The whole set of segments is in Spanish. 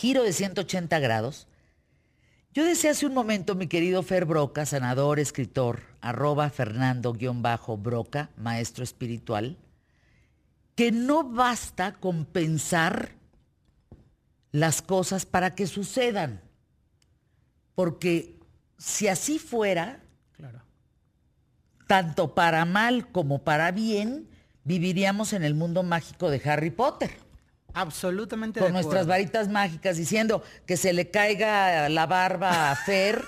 giro de 180 grados. Yo decía hace un momento, mi querido Fer Broca, sanador, escritor, arroba Fernando-Broca, maestro espiritual, que no basta con pensar las cosas para que sucedan. Porque si así fuera, tanto para mal como para bien, viviríamos en el mundo mágico de Harry Potter. Absolutamente. Con nuestras varitas mágicas diciendo que se le caiga la barba a Fer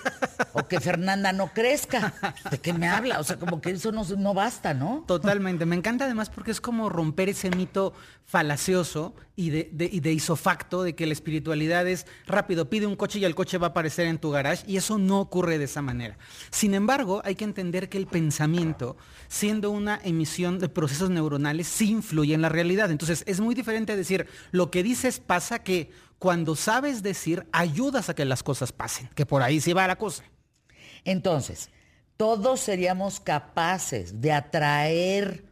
o que Fernanda no crezca. ¿De qué me habla? O sea, como que eso no, no basta, ¿no? Totalmente. Me encanta además porque es como romper ese mito falacioso y de, de, isofacto de que la espiritualidad es rápido, pide un coche y el coche va a aparecer en tu garage y eso no ocurre de esa manera. Sin embargo, hay que entender que el pensamiento, siendo una emisión de procesos neuronales, sí influye en la realidad. Entonces, es muy diferente decir, lo que dices pasa que cuando sabes decir, ayudas a que las cosas pasen, que por ahí sí va la cosa. Entonces, todos seríamos capaces de atraer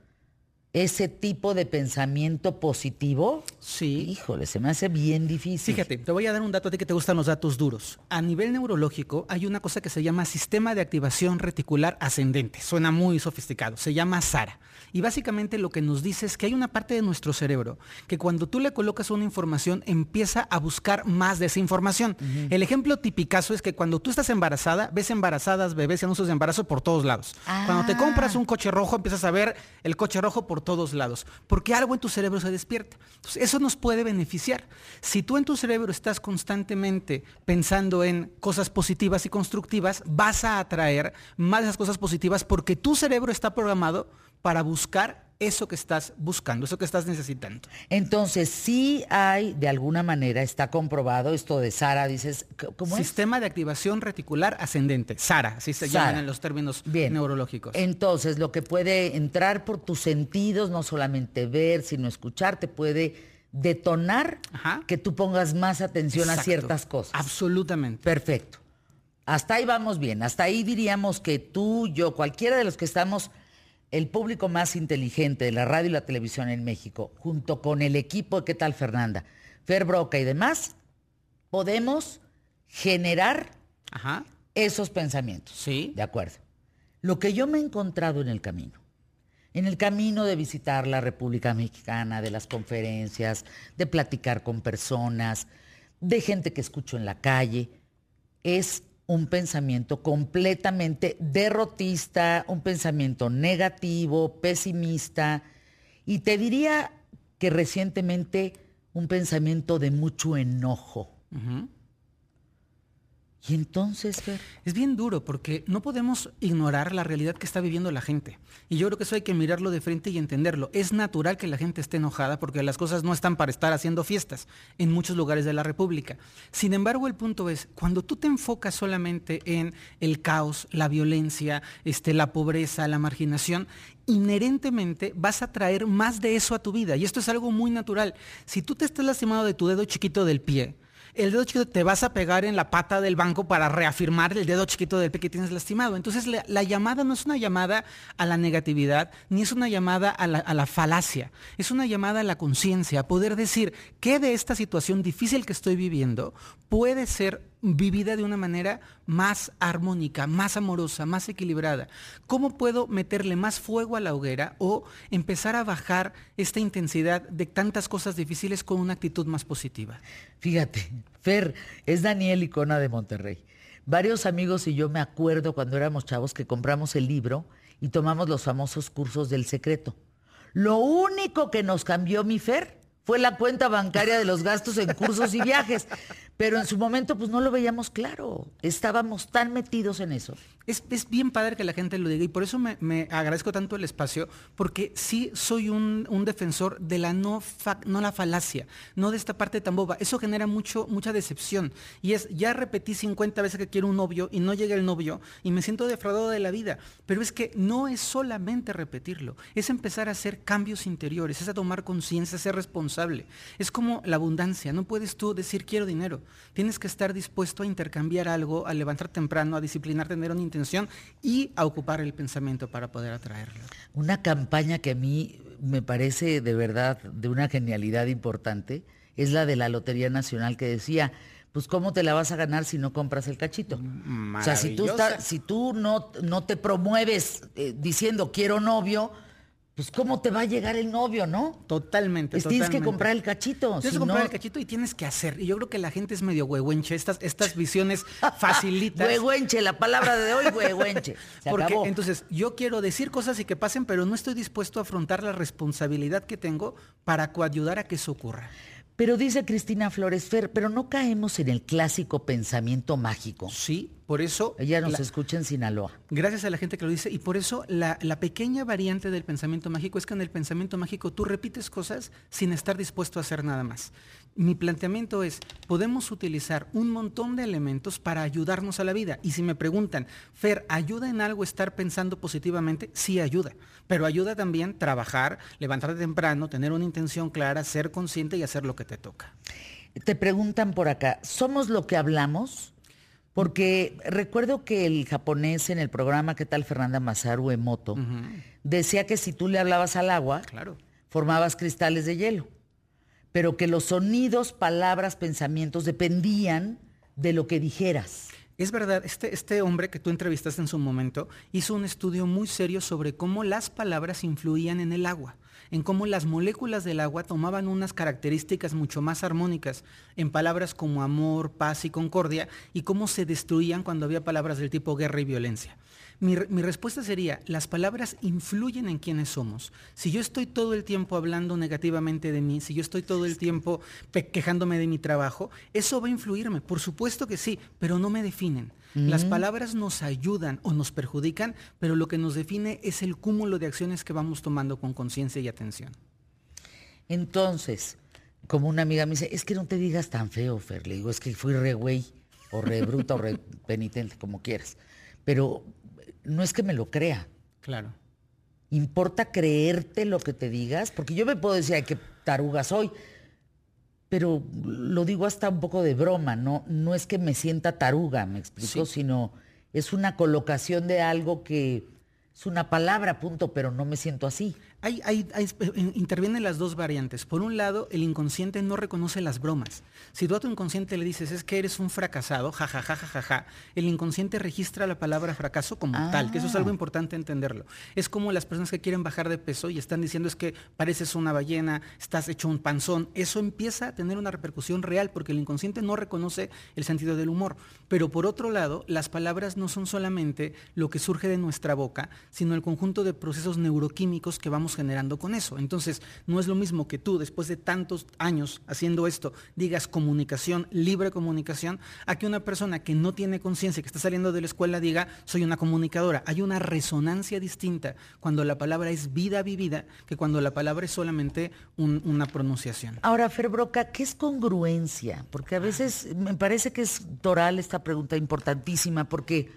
ese tipo de pensamiento positivo? Sí. Híjole, se me hace bien difícil. Fíjate, te voy a dar un dato a ti que te gustan los datos duros. A nivel neurológico hay una cosa que se llama sistema de activación reticular ascendente. Suena muy sofisticado. Se llama SARA. Y básicamente lo que nos dice es que hay una parte de nuestro cerebro que cuando tú le colocas una información empieza a buscar más de esa información. El ejemplo tipicazo es que cuando tú estás embarazada, ves embarazadas, bebés y anuncios de embarazo por todos lados. Cuando te compras un coche rojo, empiezas a ver el coche rojo por todos lados, porque algo en tu cerebro se despierta. Eso nos puede beneficiar. Si tú en tu cerebro estás constantemente pensando en cosas positivas y constructivas, vas a atraer más de esas cosas positivas porque tu cerebro está programado para buscar eso que estás buscando, eso que estás necesitando. Entonces, sí hay, de alguna manera, está comprobado esto de Sara, dices, ¿cómo es? Sistema de activación reticular ascendente, Sara, así se llaman en los términos neurológicos. Entonces, lo que puede entrar por tus sentidos, no solamente ver, sino escuchar, te puede detonar que tú pongas más atención a ciertas cosas. Absolutamente. Perfecto. Hasta ahí vamos bien. Hasta ahí diríamos que tú, yo, cualquiera de los que estamos el público más inteligente de la radio y la televisión en México, junto con el equipo de ¿Qué tal Fernanda? Fer Broca y demás, podemos generar esos pensamientos. Sí. De acuerdo. Lo que yo me he encontrado en el camino, en el camino de visitar la República Mexicana, de las conferencias, de platicar con personas, de gente que escucho en la calle, es un pensamiento completamente derrotista, un pensamiento negativo, pesimista, y te diría que recientemente un pensamiento de mucho enojo. Y entonces, Es bien duro porque no podemos ignorar la realidad que está viviendo la gente. Y yo creo que eso hay que mirarlo de frente y entenderlo. Es natural que la gente esté enojada porque las cosas no están para estar haciendo fiestas en muchos lugares de la República. Sin embargo, el punto es, cuando tú te enfocas solamente en el caos, la violencia, este, la pobreza, la marginación, inherentemente vas a traer más de eso a tu vida. Y esto es algo muy natural. Si tú te estás lastimado de tu dedo chiquito del pie, el dedo chiquito te vas a pegar en la pata del banco para reafirmar el dedo chiquito del pie que tienes lastimado. Entonces la, llamada no es una llamada a la negatividad, ni es una llamada a la, a la falacia, es una llamada a la conciencia, a poder decir qué de esta situación difícil que estoy viviendo puede ser vivida de una manera más armónica, más amorosa, más equilibrada? ¿Cómo puedo meterle más fuego a la hoguera o empezar a bajar esta intensidad de tantas cosas difíciles con una actitud más positiva? Fíjate, Fer, es Daniel Icona de Monterrey. Varios amigos y yo me acuerdo cuando éramos chavos que compramos el libro y tomamos los famosos cursos del secreto. Lo único que nos cambió mi Fer fue la cuenta bancaria de los gastos en cursos y viajes. Pero en su momento pues no lo veíamos claro. Estábamos tan metidos en eso. Es, bien padre que la gente lo diga y por eso me, agradezco tanto el espacio, porque sí soy un, defensor de la no, no la falacia, no de esta parte tan boba. Eso genera mucho, mucha decepción. Y es, ya repetí 50 veces que quiero un novio y no llega el novio y me siento defraudado de la vida. Pero es que no es solamente repetirlo, es empezar a hacer cambios interiores, es a tomar conciencia, ser responsable. Es como la abundancia, no puedes tú decir quiero dinero. Tienes que estar dispuesto a intercambiar algo, a levantar temprano, a disciplinar, tener una intención y a ocupar el pensamiento para poder atraerlo. Una campaña que a mí me parece de verdad de una genialidad importante es la de la Lotería Nacional que decía, pues cómo te la vas a ganar si no compras el cachito. O sea, si tú, si tú no, no te promueves eh, diciendo quiero novio, pues cómo te va a llegar el novio, ¿no? Totalmente. Tienes que comprar el cachito. Tienes que comprar el cachito y tienes que hacer. Y yo creo que la gente es medio huehuenche. Estas, estas visiones facilitas. huehuenche, la palabra de hoy, huehuenche. Porque entonces yo quiero decir cosas y que pasen, pero no estoy dispuesto a afrontar la responsabilidad que tengo para coayudar a que eso ocurra. Pero dice Cristina Flores Fer, pero no caemos en el clásico pensamiento mágico. Sí, por eso... Ella nos escucha en Sinaloa. Gracias a la gente que lo dice. Y por eso la, la, pequeña variante del pensamiento mágico es que en el pensamiento mágico tú repites cosas sin estar dispuesto a hacer nada más. Mi planteamiento es, podemos utilizar un montón de elementos para ayudarnos a la vida. Y si me preguntan, Fer, ¿ayuda en algo estar pensando positivamente? Sí ayuda. Pero ayuda también trabajar, levantarte temprano, tener una intención clara, ser consciente y hacer lo que te toca. Te preguntan por acá, ¿somos lo que hablamos? Porque recuerdo que el japonés en el programa ¿Qué tal Fernanda Masaru Emoto? decía que si tú le hablabas al agua, formabas cristales de hielo pero que los sonidos, palabras, pensamientos dependían de lo que dijeras. Es verdad, este, este hombre que tú entrevistaste en su momento hizo un estudio muy serio sobre cómo las palabras influían en el agua, en cómo las moléculas del agua tomaban unas características mucho más armónicas en palabras como amor, paz y concordia, y cómo se destruían cuando había palabras del tipo guerra y violencia. Mi, respuesta sería, las palabras influyen en quienes somos. Si yo estoy todo el tiempo hablando negativamente de mí, si yo estoy todo el tiempo quejándome de mi trabajo, eso va a influirme. Por supuesto que sí, pero no me definen. Las palabras nos ayudan o nos perjudican, pero lo que nos define es el cúmulo de acciones que vamos tomando con conciencia y atención. Entonces, como una amiga me dice, es que no te digas tan feo, Fer. Le digo, es que fui re güey, o re bruta, o re penitente, como quieras. Pero no es que me lo crea. Claro. Importa creerte lo que te digas, porque yo me puedo decir, ay, qué taruga soy, pero lo digo hasta un poco de broma, no, no es que me sienta taruga, me explico, sino es una colocación de algo que es una palabra, punto, pero no me siento así. Hay, hay, intervienen las dos variantes. Por un lado, el inconsciente no reconoce las bromas. Si tú a tu inconsciente le dices es que eres un fracasado, jajajajaja, el inconsciente registra la palabra fracaso como tal, que eso es algo ah. importante entenderlo. Es como las personas que quieren bajar de peso y están diciendo es que pareces una ballena, estás hecho un panzón. Eso empieza a tener una repercusión real porque el inconsciente no reconoce el sentido del humor. Pero por otro lado, las palabras no son solamente lo que surge de nuestra boca, sino el conjunto de procesos neuroquímicos que vamos generando con eso. Entonces, no es lo mismo que tú, después de tantos años haciendo esto, digas comunicación, libre comunicación, a que una persona que no tiene conciencia, que está saliendo de la escuela, diga, soy una comunicadora. Hay una resonancia distinta cuando la palabra es vida vivida que cuando la palabra es solamente una pronunciación. Ahora, Ferbroca, ¿qué es congruencia? Porque a veces me parece que es toral esta pregunta importantísima, porque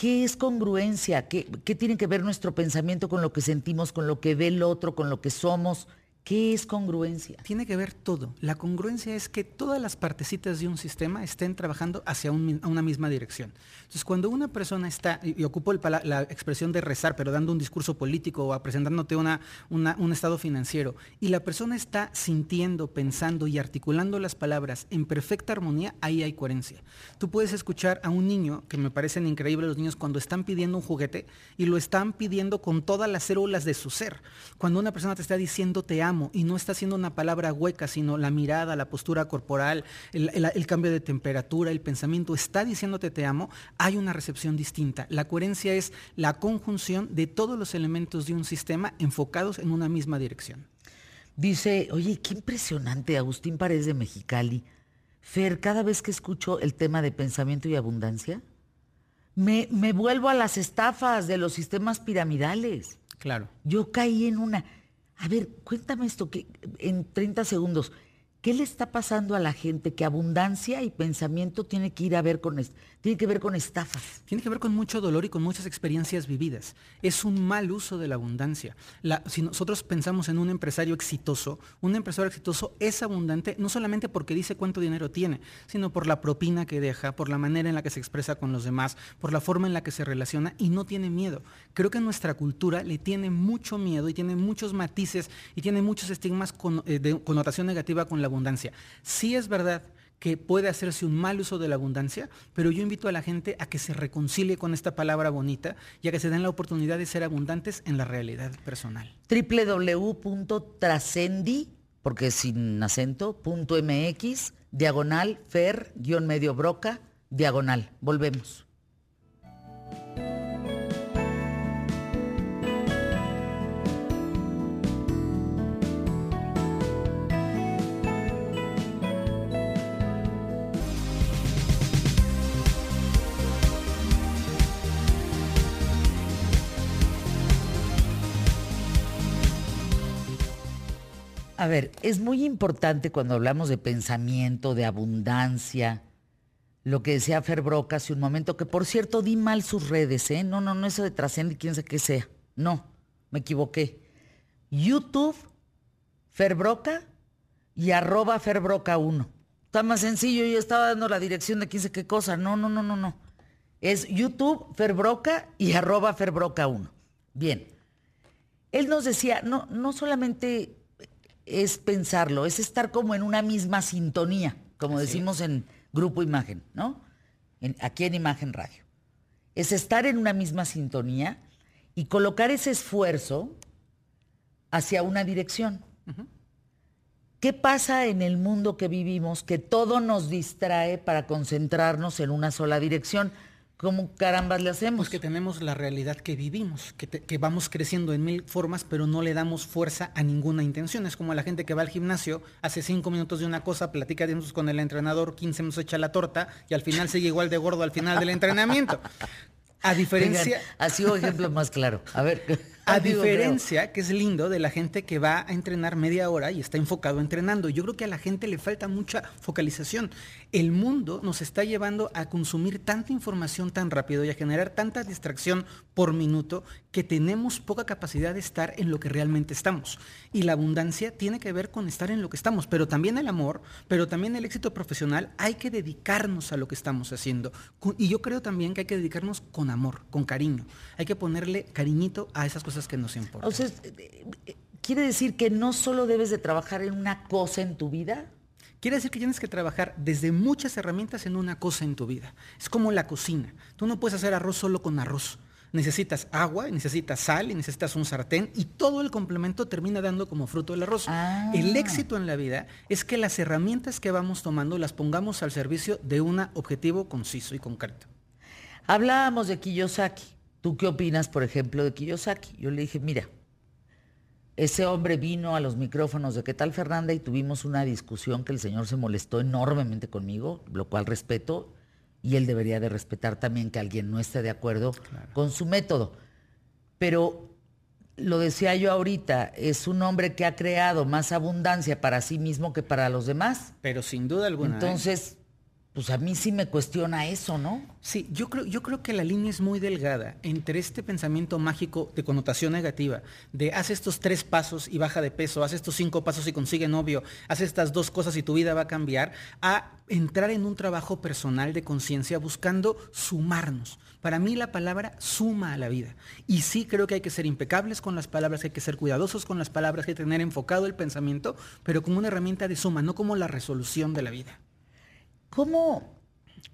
¿Qué es congruencia? ¿Qué, tiene que ver nuestro pensamiento con lo que sentimos, con lo que ve el otro, con lo que somos? ¿Qué es congruencia? Tiene que ver todo. La congruencia es que todas las partecitas de un sistema estén trabajando hacia una misma dirección. Entonces, cuando una persona está, y, ocupo la expresión de rezar, pero dando un discurso político o presentándote una, un estado financiero, y la persona está sintiendo, pensando y articulando las palabras en perfecta armonía, ahí hay coherencia. Tú puedes escuchar a un niño, que me parecen increíbles los niños, cuando están pidiendo un juguete y lo están pidiendo con todas las células de su ser. Cuando una persona te está diciendo te amo, y no está haciendo una palabra hueca, sino la mirada, la postura corporal, el, cambio de temperatura, el pensamiento, está diciéndote te amo, hay una recepción distinta. La coherencia es la conjunción de todos los elementos de un sistema enfocados en una misma dirección. Dice, oye, qué impresionante, Agustín Paredes de Mexicali. Fer, cada vez que escucho el tema de pensamiento y abundancia, me, me vuelvo a las estafas de los sistemas piramidales. Claro. Yo caí en una. A ver, cuéntame esto que en 30 segundos. ¿Qué le está pasando a la gente que abundancia y pensamiento tiene que ir a ver con tiene que ver con estafas? Tiene que ver con mucho dolor y con muchas experiencias vividas. Es un mal uso de la abundancia. si nosotros pensamos en un empresario exitoso, un empresario exitoso es abundante no solamente porque dice cuánto dinero tiene, sino por la propina que deja, por la manera en la que se expresa con los demás, por la forma en la que se relaciona y no tiene miedo. Creo que nuestra cultura le tiene mucho miedo y tiene muchos matices y tiene muchos estigmas con, eh, de connotación negativa con la abundancia. Sí es verdad que puede hacerse un mal uso de la abundancia, pero yo invito a la gente a que se reconcilie con esta palabra bonita y a que se den la oportunidad de ser abundantes en la realidad personal. www.trascendi, porque sin acento, punto MX, diagonal, fer, guion medio broca, diagonal. Volvemos. A ver, es muy importante cuando hablamos de pensamiento, de abundancia, lo que decía Fer Broca hace un momento, que por cierto di mal sus redes, ¿eh? No, no, no, eso de trascende quién sabe qué sea. No, me equivoqué. YouTube, Fer Broca y arroba Fer Broca 1. Está más sencillo, yo estaba dando la dirección de quién sabe qué cosa. No, no, no, no, no. Es YouTube, Fer Broca y arroba Fer Broca 1. Bien. Él nos decía, no, no solamente es pensarlo, es estar como en una misma sintonía, como decimos en Grupo Imagen, ¿no? aquí en Imagen Radio. Es estar en una misma sintonía y colocar ese esfuerzo hacia una dirección. ¿Qué pasa en el mundo que vivimos que todo nos distrae para concentrarnos en una sola dirección? ¿Cómo carambas le hacemos? Pues que tenemos la realidad que vivimos, que, vamos creciendo en mil formas, pero no le damos fuerza a ninguna intención. Es como la gente que va al gimnasio, hace cinco minutos de una cosa, platica con el entrenador, 15 minutos echa la torta y al final sigue igual de gordo al final del entrenamiento. A diferencia... ha sido ejemplo más claro. A ver. A diferencia, que es lindo, de la gente que va a entrenar media hora y está enfocado entrenando. Yo creo que a la gente le falta mucha focalización. El mundo nos está llevando a consumir tanta información tan rápido y a generar tanta distracción por minuto que tenemos poca capacidad de estar en lo que realmente estamos. Y la abundancia tiene que ver con estar en lo que estamos, pero también el amor, pero también el éxito profesional, hay que dedicarnos a lo que estamos haciendo. Y yo creo también que hay que dedicarnos con amor, con cariño. Hay que ponerle cariñito a esas cosas que nos importan. O sea, eh, eh, ¿quiere decir que no solo debes de trabajar en una cosa en tu vida? Quiere decir que tienes que trabajar desde muchas herramientas en una cosa en tu vida. Es como la cocina. Tú no puedes hacer arroz solo con arroz. Necesitas agua, necesitas sal y necesitas un sartén y todo el complemento termina dando como fruto el arroz. Ah. El éxito en la vida es que las herramientas que vamos tomando las pongamos al servicio de un objetivo conciso y concreto. Hablábamos de Kiyosaki. ¿Tú qué opinas, por ejemplo, de Kiyosaki? Yo le dije, mira, ese hombre vino a los micrófonos de qué tal Fernanda y tuvimos una discusión que el señor se molestó enormemente conmigo, lo cual respeto, y él debería de respetar también que alguien no esté de acuerdo con su método. Pero lo decía yo ahorita, es un hombre que ha creado más abundancia para sí mismo que para los demás. Pero sin duda alguna. ¿eh? Entonces, pues a mí sí me cuestiona eso, ¿no? Sí, yo creo, yo creo que la línea es muy delgada entre este pensamiento mágico de connotación negativa, de haz estos tres pasos y baja de peso, haz estos cinco pasos y consigue novio, haz estas dos cosas y tu vida va a cambiar, a entrar en un trabajo personal de conciencia buscando sumarnos. Para mí la palabra suma a la vida. Y sí creo que hay que ser impecables con las palabras, hay que ser cuidadosos con las palabras, hay que tener enfocado el pensamiento, pero como una herramienta de suma, no como la resolución de la vida. ¿Cómo,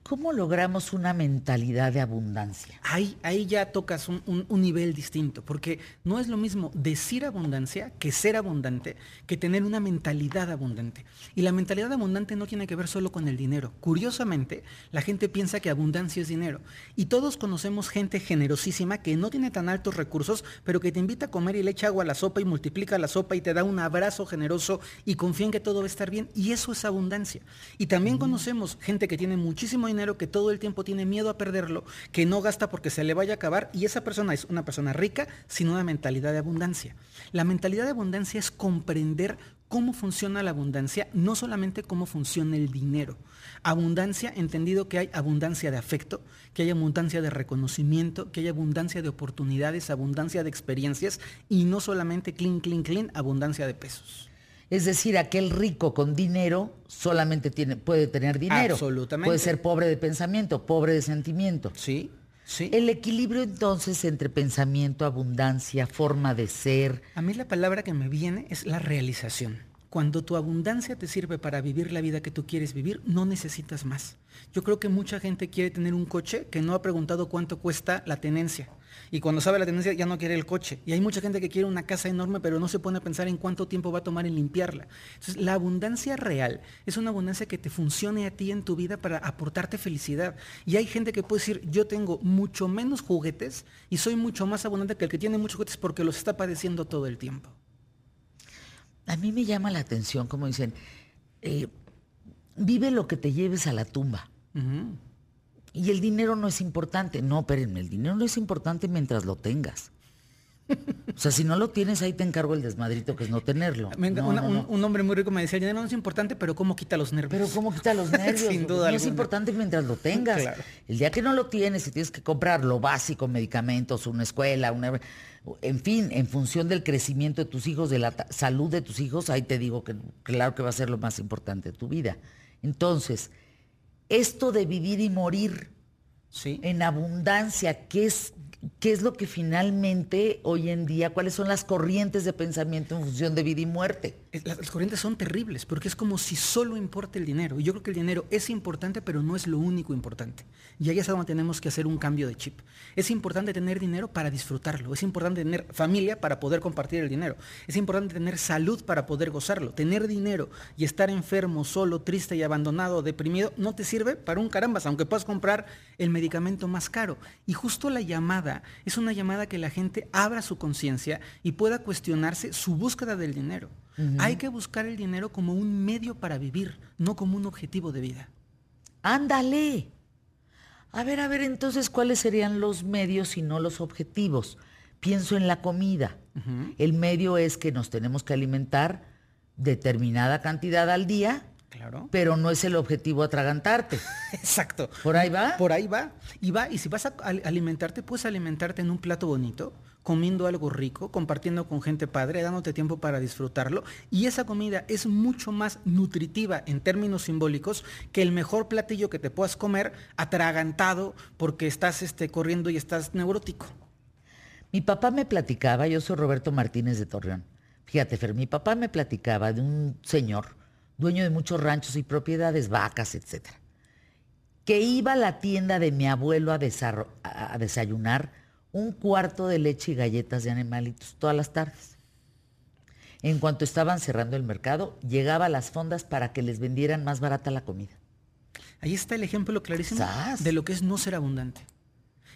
¿Cómo logramos una mentalidad de abundancia? Ahí, ahí ya tocas un, un, nivel distinto, porque no es lo mismo decir abundancia que ser abundante, que tener una mentalidad abundante. Y la mentalidad abundante no tiene que ver solo con el dinero. Curiosamente, la gente piensa que abundancia es dinero. Y todos conocemos gente generosísima que no tiene tan altos recursos, pero que te invita a comer y le echa agua a la sopa y multiplica la sopa y te da un abrazo generoso y confía en que todo va a estar bien. Y eso es abundancia. Y también conocemos gente que tiene muchísimo dinero, que todo el tiempo tiene miedo a perderlo, que no gasta porque se le vaya a acabar y esa persona es una persona rica sin una mentalidad de abundancia. La mentalidad de abundancia es comprender cómo funciona la abundancia, no solamente cómo funciona el dinero. Abundancia, entendido que hay abundancia de afecto, que hay abundancia de reconocimiento, que hay abundancia de oportunidades, abundancia de experiencias y no solamente clean, clean, clean, abundancia de pesos. Es decir, aquel rico con dinero solamente tiene, puede tener dinero. Absolutamente. Puede ser pobre de pensamiento, pobre de sentimiento. Sí, sí. El equilibrio entonces entre pensamiento, abundancia, forma de ser. A mí la palabra que me viene es la realización. Cuando tu abundancia te sirve para vivir la vida que tú quieres vivir, no necesitas más. Yo creo que mucha gente quiere tener un coche que no ha preguntado cuánto cuesta la tenencia. Y cuando sabe la tenencia ya no quiere el coche. Y hay mucha gente que quiere una casa enorme, pero no se pone a pensar en cuánto tiempo va a tomar en limpiarla. Entonces, la abundancia real es una abundancia que te funcione a ti en tu vida para aportarte felicidad. Y hay gente que puede decir, yo tengo mucho menos juguetes y soy mucho más abundante que el que tiene muchos juguetes porque los está padeciendo todo el tiempo. A mí me llama la atención, como dicen, eh, vive lo que te lleves a la tumba. Y el dinero no es importante. No, espérenme, el dinero no es importante mientras lo tengas. O sea, si no lo tienes, ahí te encargo el desmadrito que es no tenerlo. Un, hombre muy rico me decía, el dinero no es importante, pero ¿cómo quita los nervios? Pero ¿cómo quita los nervios? Sin duda. No es importante mientras lo tengas. El día que no lo tienes y tienes que comprar lo básico, medicamentos, una escuela, una en fin, en función del crecimiento de tus hijos, de la salud de tus hijos, ahí te digo que claro que va a ser lo más importante de tu vida. Entonces, esto de vivir y morir en abundancia, ¿qué es qué es lo que finalmente hoy en día, cuáles son las corrientes de pensamiento en función de vida y muerte. Las, corrientes son terribles porque es como si solo importa el dinero. Y yo creo que el dinero es importante, pero no es lo único importante. Y ahí es donde tenemos que hacer un cambio de chip. Es importante tener dinero para disfrutarlo. Es importante tener familia para poder compartir el dinero. Es importante tener salud para poder gozarlo. Tener dinero y estar enfermo, solo, triste y abandonado, deprimido, no te sirve para un carambas, aunque puedas comprar el medicamento más caro. Y justo la llamada es una llamada que la gente abra su conciencia y pueda cuestionarse su búsqueda del dinero. Hay que buscar el dinero como un medio para vivir, no como un objetivo de vida. Ándale. A ver, a ver, entonces, ¿cuáles serían los medios y no los objetivos? Pienso en la comida. El medio es que nos tenemos que alimentar determinada cantidad al día pero no es el objetivo atragantarte. Exacto. ¿Por ahí va? Por ahí va. Y va, y si vas a alimentarte, puedes alimentarte en un plato bonito, comiendo algo rico, compartiendo con gente padre, dándote tiempo para disfrutarlo. Y esa comida es mucho más nutritiva en términos simbólicos que el mejor platillo que te puedas comer atragantado porque estás este, corriendo y estás neurótico. Mi papá me platicaba, yo soy Roberto Martínez de Torreón. Fíjate, Fer, mi papá me platicaba de un señor dueño de muchos ranchos y propiedades, vacas, etc. Que iba a la tienda de mi abuelo a, desayunar un cuarto de leche y galletas de animalitos todas las tardes. En cuanto estaban cerrando el mercado, llegaba a las fondas para que les vendieran más barata la comida. Ahí está el ejemplo clarísimo de lo que es no ser abundante.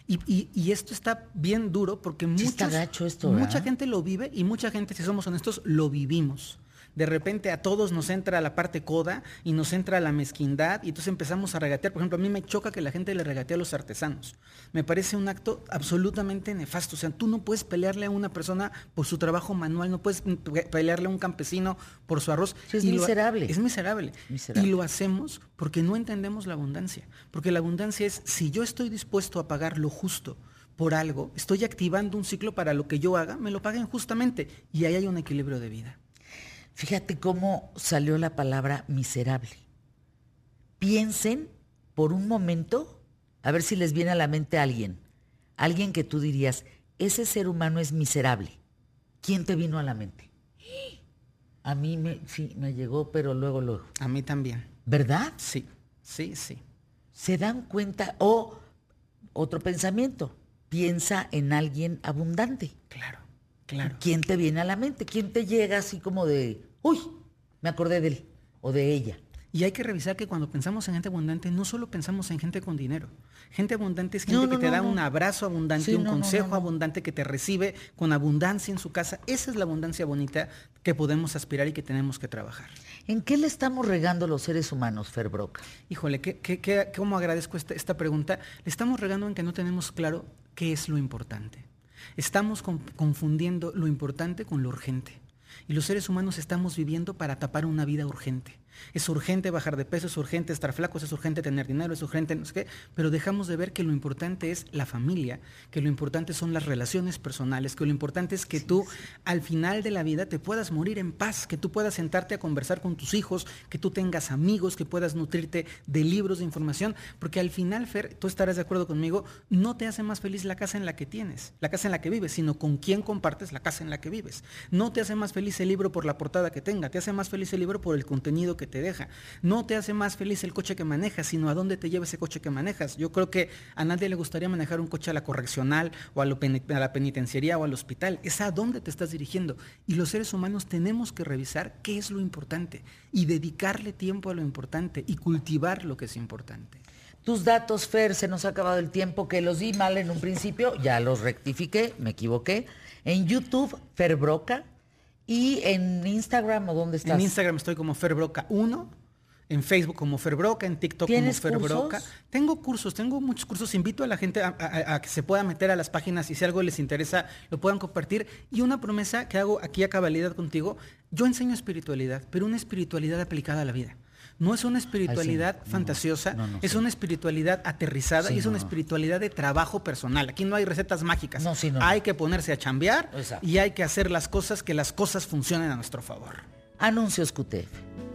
Y, esto está bien duro porque mucha gente lo vive y mucha gente, si somos honestos, lo vivimos de repente a todos nos entra la parte coda y nos entra la mezquindad y entonces empezamos a regatear. Por ejemplo, a mí me choca que la gente le regatee a los artesanos. Me parece un acto absolutamente nefasto. O sea, tú no puedes pelearle a una persona por su trabajo manual, no puedes pelearle a un campesino por su arroz. es miserable. es miserable. miserable. Y lo hacemos porque no entendemos la abundancia. Porque la abundancia es, si yo estoy dispuesto a pagar lo justo, por algo, estoy activando un ciclo para lo que yo haga, me lo paguen justamente. Y ahí hay un equilibrio de vida. Fíjate cómo salió la palabra miserable. Piensen por un momento, a ver si les viene a la mente alguien, alguien que tú dirías, ese ser humano es miserable. ¿Quién te vino a la mente? A mí me, sí, me llegó, pero luego, luego. A mí también. ¿Verdad? Sí, sí, sí. Se dan cuenta, o otro pensamiento, piensa en alguien abundante. Claro, claro. ¿Quién te viene a la mente? ¿Quién te llega así como de, uy, me acordé de él o de ella. Y hay que revisar que cuando pensamos en gente abundante, no solo pensamos en gente con dinero. Gente abundante es gente que te da un abrazo abundante, un consejo abundante, que te recibe con abundancia en su casa. Esa es la abundancia bonita que podemos aspirar y que tenemos que trabajar. ¿En qué le estamos regando los seres humanos, Fer Broca? Híjole, ¿qué, cómo agradezco esta, esta pregunta? Le estamos regando en que no tenemos claro qué es lo importante. Estamos confundiendo lo importante con lo urgente. Y los seres humanos estamos viviendo para tapar una vida urgente. Es urgente bajar de peso, es urgente estar flacos, es urgente tener dinero, es urgente no sé qué, pero dejamos de ver que lo importante es la familia, que lo importante son las relaciones personales, que lo importante es que tú al final de la vida te puedas morir en paz, que tú puedas sentarte a conversar con tus hijos, que tú tengas amigos, que puedas nutrirte de libros de información, porque al final, Fer, tú estarás de acuerdo conmigo, no te hace más feliz la casa en la que tienes, la casa en la que vives, sino con quién compartes la casa en la que vives. No te hace más feliz el libro por la portada que tenga, te hace más feliz el libro por el contenido que te deja. No te hace más feliz el coche que manejas, sino a dónde te lleva ese coche que manejas. Yo creo que a nadie le gustaría manejar un coche a la correccional o a, la penitenciaría o al hospital. Es a dónde te estás dirigiendo. Y los seres humanos tenemos que revisar qué es lo importante y dedicarle tiempo a lo importante y cultivar lo que es importante. Tus datos, Fer, se nos ha acabado el tiempo que los di mal en un principio, ya los rectifiqué, me equivoqué. En YouTube, Fer Broca. Y en Instagram, ¿o dónde estás? En Instagram estoy como Ferbroca 1 en Facebook como Ferbroca, en TikTok como Ferbroca. Tengo cursos, tengo muchos cursos. Invito a la gente a, que se pueda meter a las páginas y si algo les interesa lo puedan compartir. Y una promesa que hago aquí a cabalidad contigo, yo enseño espiritualidad, pero una espiritualidad aplicada a la vida. No es una espiritualidad fantasiosa, es una espiritualidad aterrizada y es una espiritualidad de trabajo personal. Aquí no hay recetas mágicas. hay que ponerse a chambear y hay que hacer las cosas que las cosas funcionen a nuestro favor. Anuncios QTF.